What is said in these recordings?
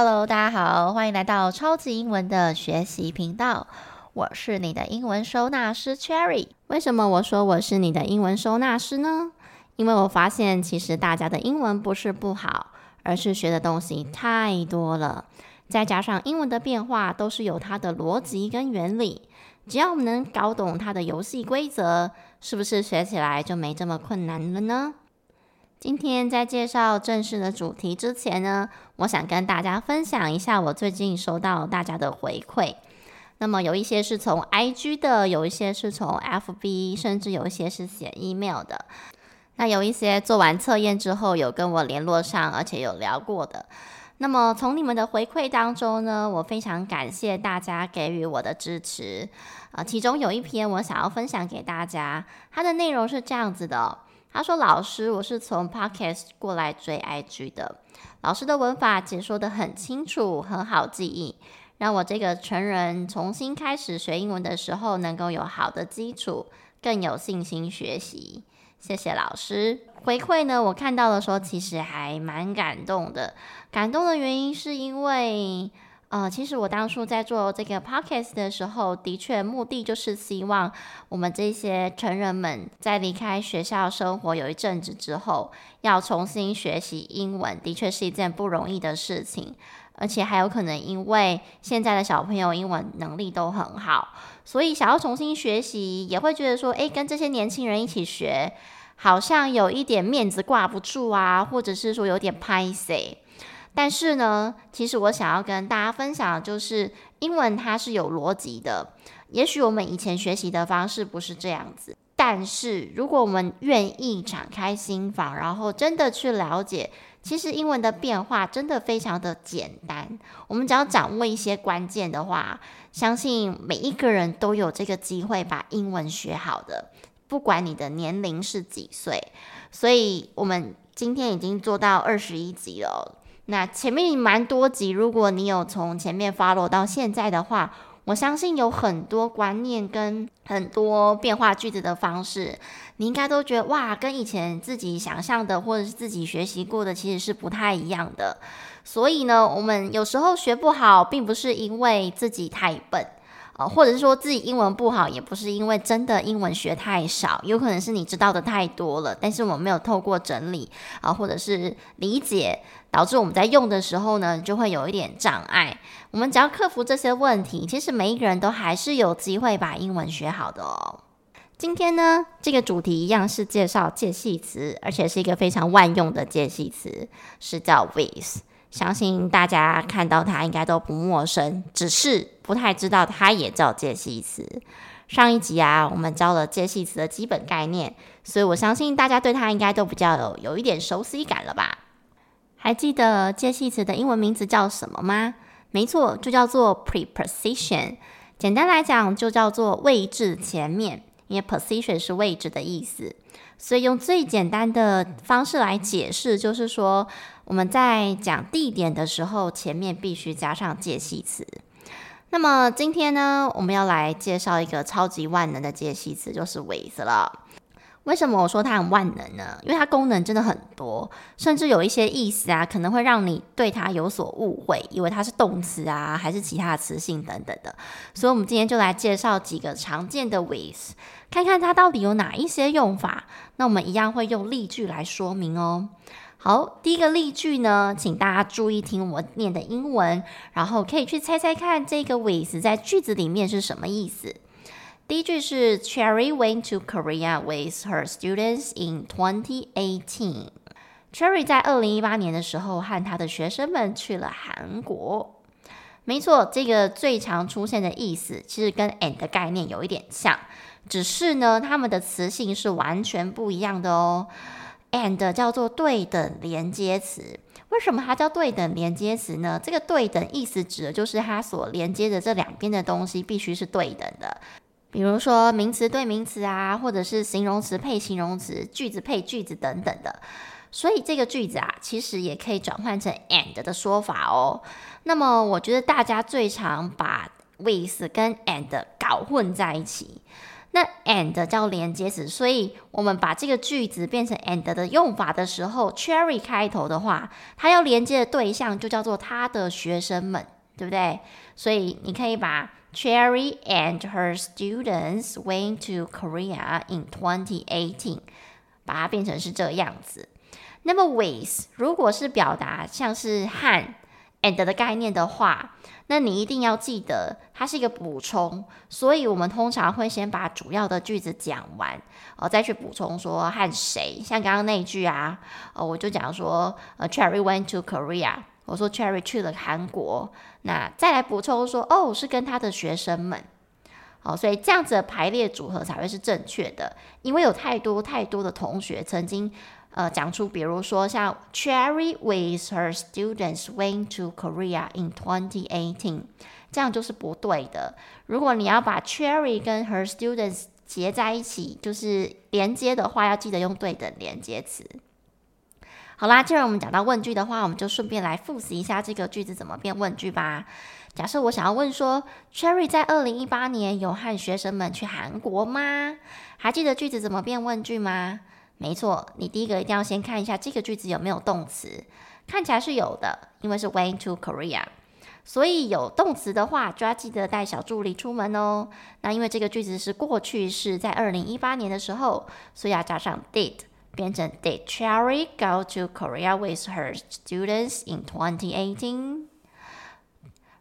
Hello，大家好，欢迎来到超级英文的学习频道。我是你的英文收纳师 Cherry。为什么我说我是你的英文收纳师呢？因为我发现其实大家的英文不是不好，而是学的东西太多了，再加上英文的变化都是有它的逻辑跟原理。只要我们能搞懂它的游戏规则，是不是学起来就没这么困难了呢？今天在介绍正式的主题之前呢，我想跟大家分享一下我最近收到大家的回馈。那么有一些是从 IG 的，有一些是从 FB，甚至有一些是写 email 的。那有一些做完测验之后有跟我联络上，而且有聊过的。那么从你们的回馈当中呢，我非常感谢大家给予我的支持。啊，其中有一篇我想要分享给大家，它的内容是这样子的。他说：“老师，我是从 Podcast 过来追 IG 的。老师的文法解说得很清楚，很好记忆，让我这个成人重新开始学英文的时候能够有好的基础，更有信心学习。谢谢老师回馈呢。我看到的时候其实还蛮感动的。感动的原因是因为……”呃，其实我当初在做这个 podcast 的时候，的确目的就是希望我们这些成人们在离开学校生活有一阵子之后，要重新学习英文，的确是一件不容易的事情，而且还有可能因为现在的小朋友英文能力都很好，所以想要重新学习，也会觉得说，诶，跟这些年轻人一起学，好像有一点面子挂不住啊，或者是说有点歹势。但是呢，其实我想要跟大家分享的就是，英文它是有逻辑的。也许我们以前学习的方式不是这样子，但是如果我们愿意敞开心房，然后真的去了解，其实英文的变化真的非常的简单。我们只要掌握一些关键的话，相信每一个人都有这个机会把英文学好的，不管你的年龄是几岁。所以，我们今天已经做到二十一集了。那前面蛮多集，如果你有从前面 follow 到现在的话，我相信有很多观念跟很多变化句子的方式，你应该都觉得哇，跟以前自己想象的或者是自己学习过的其实是不太一样的。所以呢，我们有时候学不好，并不是因为自己太笨。哦，或者是说自己英文不好，也不是因为真的英文学太少，有可能是你知道的太多了，但是我们没有透过整理啊，或者是理解，导致我们在用的时候呢，就会有一点障碍。我们只要克服这些问题，其实每一个人都还是有机会把英文学好的哦。今天呢，这个主题一样是介绍介系词，而且是一个非常万用的介系词，是叫 with。相信大家看到它应该都不陌生，只是不太知道它也叫介系词。上一集啊，我们教了介系词的基本概念，所以我相信大家对它应该都比较有有一点熟悉感了吧？还记得介系词的英文名字叫什么吗？没错，就叫做 preposition。简单来讲，就叫做位置前面，因为 position 是位置的意思。所以用最简单的方式来解释，就是说我们在讲地点的时候，前面必须加上介系词。那么今天呢，我们要来介绍一个超级万能的介系词，就是 with 了。为什么我说它很万能呢？因为它功能真的很多，甚至有一些意思啊，可能会让你对它有所误会，以为它是动词啊，还是其他的词性等等的。所以，我们今天就来介绍几个常见的 with，看看它到底有哪一些用法。那我们一样会用例句来说明哦。好，第一个例句呢，请大家注意听我念的英文，然后可以去猜猜看这个 with 在句子里面是什么意思。第一句是 Cherry went to Korea with her students in 2018。Cherry 在二零一八年的时候和他的学生们去了韩国。没错，这个最常出现的意思其实跟 and 的概念有一点像，只是呢，它们的词性是完全不一样的哦。and 叫做对等连接词，为什么它叫对等连接词呢？这个对等意思指的就是它所连接的这两边的东西必须是对等的。比如说名词对名词啊，或者是形容词配形容词，句子配句子等等的。所以这个句子啊，其实也可以转换成 and 的说法哦。那么我觉得大家最常把 with 跟 and 搞混在一起。那 and 叫连接词，所以我们把这个句子变成 and 的用法的时候，Cherry 开头的话，它要连接的对象就叫做他的学生们，对不对？所以你可以把 Cherry and her students went to Korea in 2018，把它变成是这样子。那么 with 如果是表达像是和 and 的概念的话，那你一定要记得，它是一个补充，所以我们通常会先把主要的句子讲完，哦，再去补充说和谁。像刚刚那句啊，哦，我就讲说，呃，Cherry went to Korea，我说 Cherry 去了韩国，那再来补充说，哦，是跟他的学生们，好，所以这样子的排列组合才会是正确的，因为有太多太多的同学曾经。呃，讲出比如说像 Cherry with her students went to Korea in 2018，这样就是不对的。如果你要把 Cherry 跟 her students 结在一起，就是连接的话，要记得用对等连接词。好啦，既然我们讲到问句的话，我们就顺便来复习一下这个句子怎么变问句吧。假设我想要问说，Cherry 在二零一八年有和学生们去韩国吗？还记得句子怎么变问句吗？没错，你第一个一定要先看一下这个句子有没有动词，看起来是有的，因为是 went to Korea，所以有动词的话就要记得带小助理出门哦。那因为这个句子是过去式，在二零一八年的时候，所以要加上 did，变成 Did Cherry go to Korea with her students in 2018？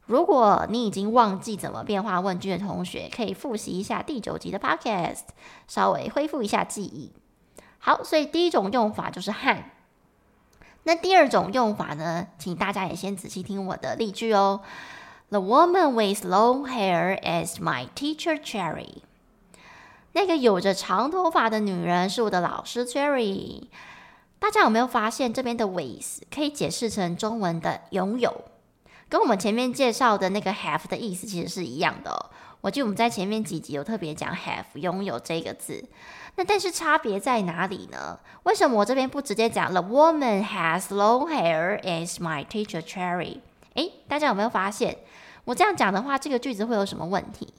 如果你已经忘记怎么变化问句的同学，可以复习一下第九集的 Podcast，稍微恢复一下记忆。好，所以第一种用法就是和。那第二种用法呢？请大家也先仔细听我的例句哦。The woman with long hair is my teacher Cherry。那个有着长头发的女人是我的老师 Cherry。大家有没有发现这边的 with 可以解释成中文的拥有，跟我们前面介绍的那个 have 的意思其实是一样的。我记得我们在前面几集有特别讲 have 拥有这个字。那但是差别在哪里呢？为什么我这边不直接讲 The woman has long hair is my teacher Cherry？诶，大家有没有发现，我这样讲的话，这个句子会有什么问题？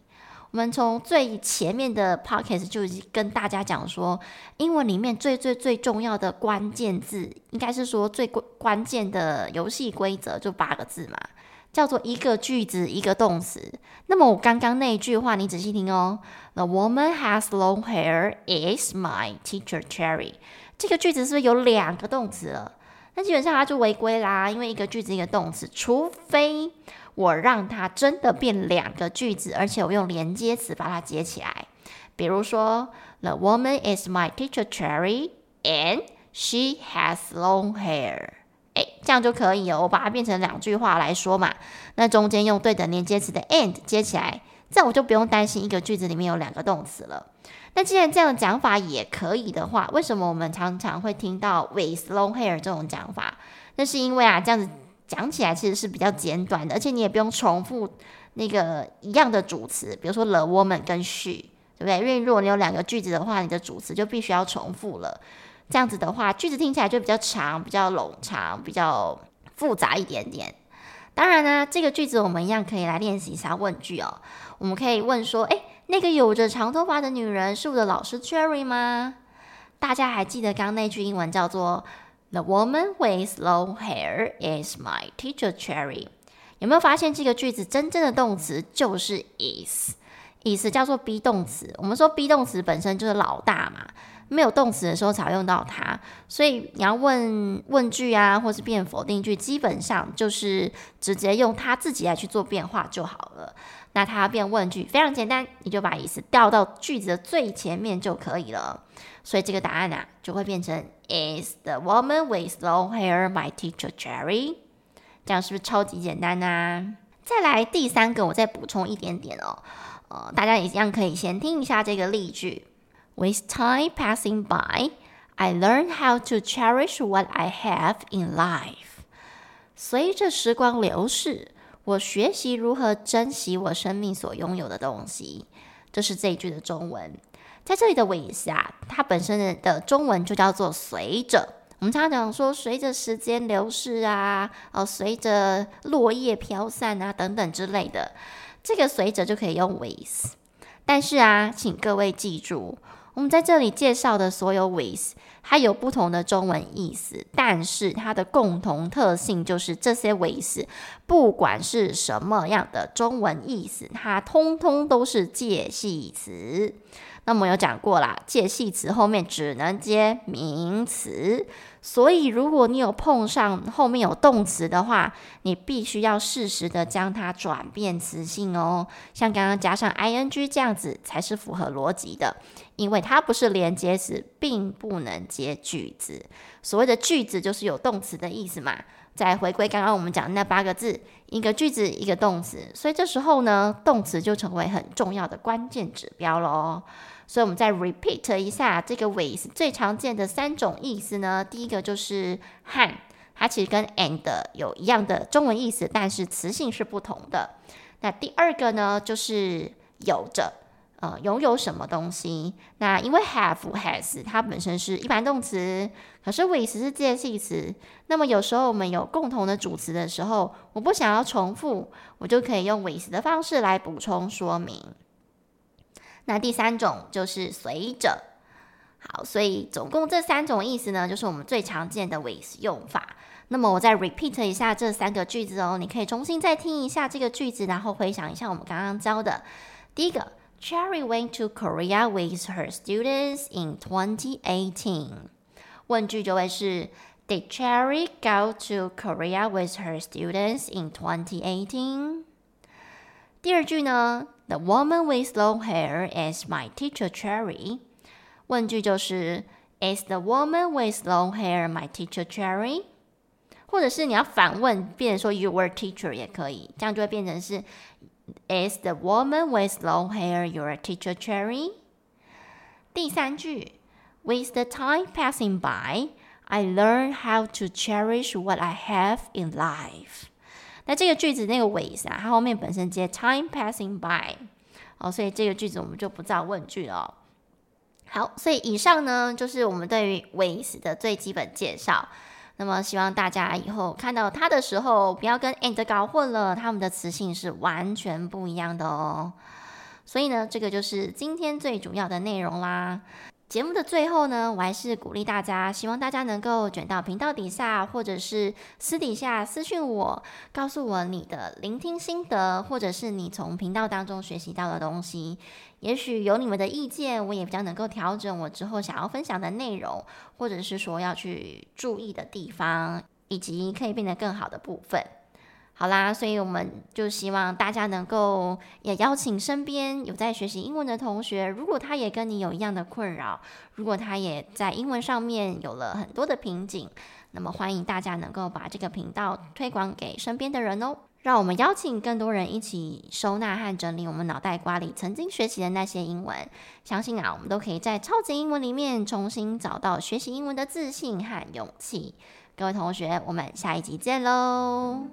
我们从最前面的 podcast 就已经跟大家讲说，英文里面最最最重要的关键字，应该是说最关关键的游戏规则就八个字嘛。叫做一个句子一个动词。那么我刚刚那一句话，你仔细听哦。The woman has long hair is my teacher Cherry。这个句子是不是有两个动词了？那基本上它就违规啦，因为一个句子一个动词，除非我让它真的变两个句子，而且我用连接词把它接起来。比如说，The woman is my teacher Cherry and she has long hair。诶，这样就可以哦。我把它变成两句话来说嘛，那中间用对等连接词的 and 接起来，这样我就不用担心一个句子里面有两个动词了。那既然这样的讲法也可以的话，为什么我们常常会听到 with long hair 这种讲法？那是因为啊，这样子讲起来其实是比较简短的，而且你也不用重复那个一样的主词，比如说 the woman 跟 she，对不对？因为如果你有两个句子的话，你的主词就必须要重复了。这样子的话，句子听起来就比较长、比较冗长、比较复杂一点点。当然呢，这个句子我们一样可以来练习一下问句哦。我们可以问说：“诶，那个有着长头发的女人是我的老师 Cherry 吗？”大家还记得刚刚那句英文叫做 “The woman with long hair is my teacher Cherry”？有没有发现这个句子真正的动词就是 is，is 叫做 be 动词。我们说 be 动词本身就是老大嘛。没有动词的时候才用到它，所以你要问问句啊，或是变否定句，基本上就是直接用它自己来去做变化就好了。那它要变问句非常简单，你就把 is 调到句子的最前面就可以了。所以这个答案啊，就会变成 Is the woman with long hair my teacher Cherry？这样是不是超级简单啊？再来第三个，我再补充一点点哦。呃，大家一样可以先听一下这个例句。With time passing by, I learn how to cherish what I have in life. 随着时光流逝，我学习如何珍惜我生命所拥有的东西。这是这一句的中文。在这里的 with 啊，它本身的中文就叫做随着。我们常常讲说，随着时间流逝啊，哦，随着落叶飘散啊，等等之类的。这个随着就可以用 with。但是啊，请各位记住，我们在这里介绍的所有 with，它有不同的中文意思，但是它的共同特性就是这些 with，不管是什么样的中文意思，它通通都是介系词。那么有讲过啦，介系词后面只能接名词，所以如果你有碰上后面有动词的话，你必须要适时的将它转变词性哦。像刚刚加上 ing 这样子才是符合逻辑的，因为它不是连接词，并不能接句子。所谓的句子就是有动词的意思嘛。再回归刚刚我们讲那八个字，一个句子一个动词，所以这时候呢，动词就成为很重要的关键指标喽。所以，我们再 repeat 一下这个 with 最常见的三种意思呢。第一个就是 han，，它其实跟 and 有一样的中文意思，但是词性是不同的。那第二个呢，就是有着，呃，拥有什么东西。那因为 have has 它本身是一般动词，可是 with 是介系词。那么有时候我们有共同的主词的时候，我不想要重复，我就可以用 with 的方式来补充说明。那第三种就是随着，好，所以总共这三种意思呢，就是我们最常见的 with 用法。那么我再 repeat 一下这三个句子哦，你可以重新再听一下这个句子，然后回想一下我们刚刚教的。第一个 ，Cherry went to Korea with her students in 2018。问句就会是，Did Cherry go to Korea with her students in 2018？第二句呢？The woman with long hair is my teacher Cherry。问句就是 Is the woman with long hair my teacher Cherry？或者是你要反问，变成说 Your teacher 也可以，这样就会变成是 Is the woman with long hair your teacher Cherry？第三句 With the time passing by, I learn how to cherish what I have in life。那这个句子那个 with 啊，它后面本身接 time passing by，哦，所以这个句子我们就不造问句了哦。好，所以以上呢就是我们对于 with 的最基本介绍。 那么希望大家以后看到它的时候，不要跟 and 搞混了，它们的词性是完全不一样的哦。所以呢，这个就是今天最主要的内容啦。节目的最后呢，我还是鼓励大家，希望大家能够卷到频道底下，或者是私底下私讯我，告诉我你的聆听心得，或者是你从频道当中学习到的东西。也许有你们的意见，我也比较能够调整我之后想要分享的内容，或者是说要去注意的地方，以及可以变得更好的部分。好啦，所以我们就希望大家能够也邀请身边有在学习英文的同学，如果他也跟你有一样的困扰，如果他也在英文上面有了很多的瓶颈，那么欢迎大家能够把这个频道推广给身边的人哦。让我们邀请更多人一起收纳和整理我们脑袋瓜里曾经学习的那些英文，相信啊，我们都可以在超级英文里面重新找到学习英文的自信和勇气。各位同学我们下一集见喽。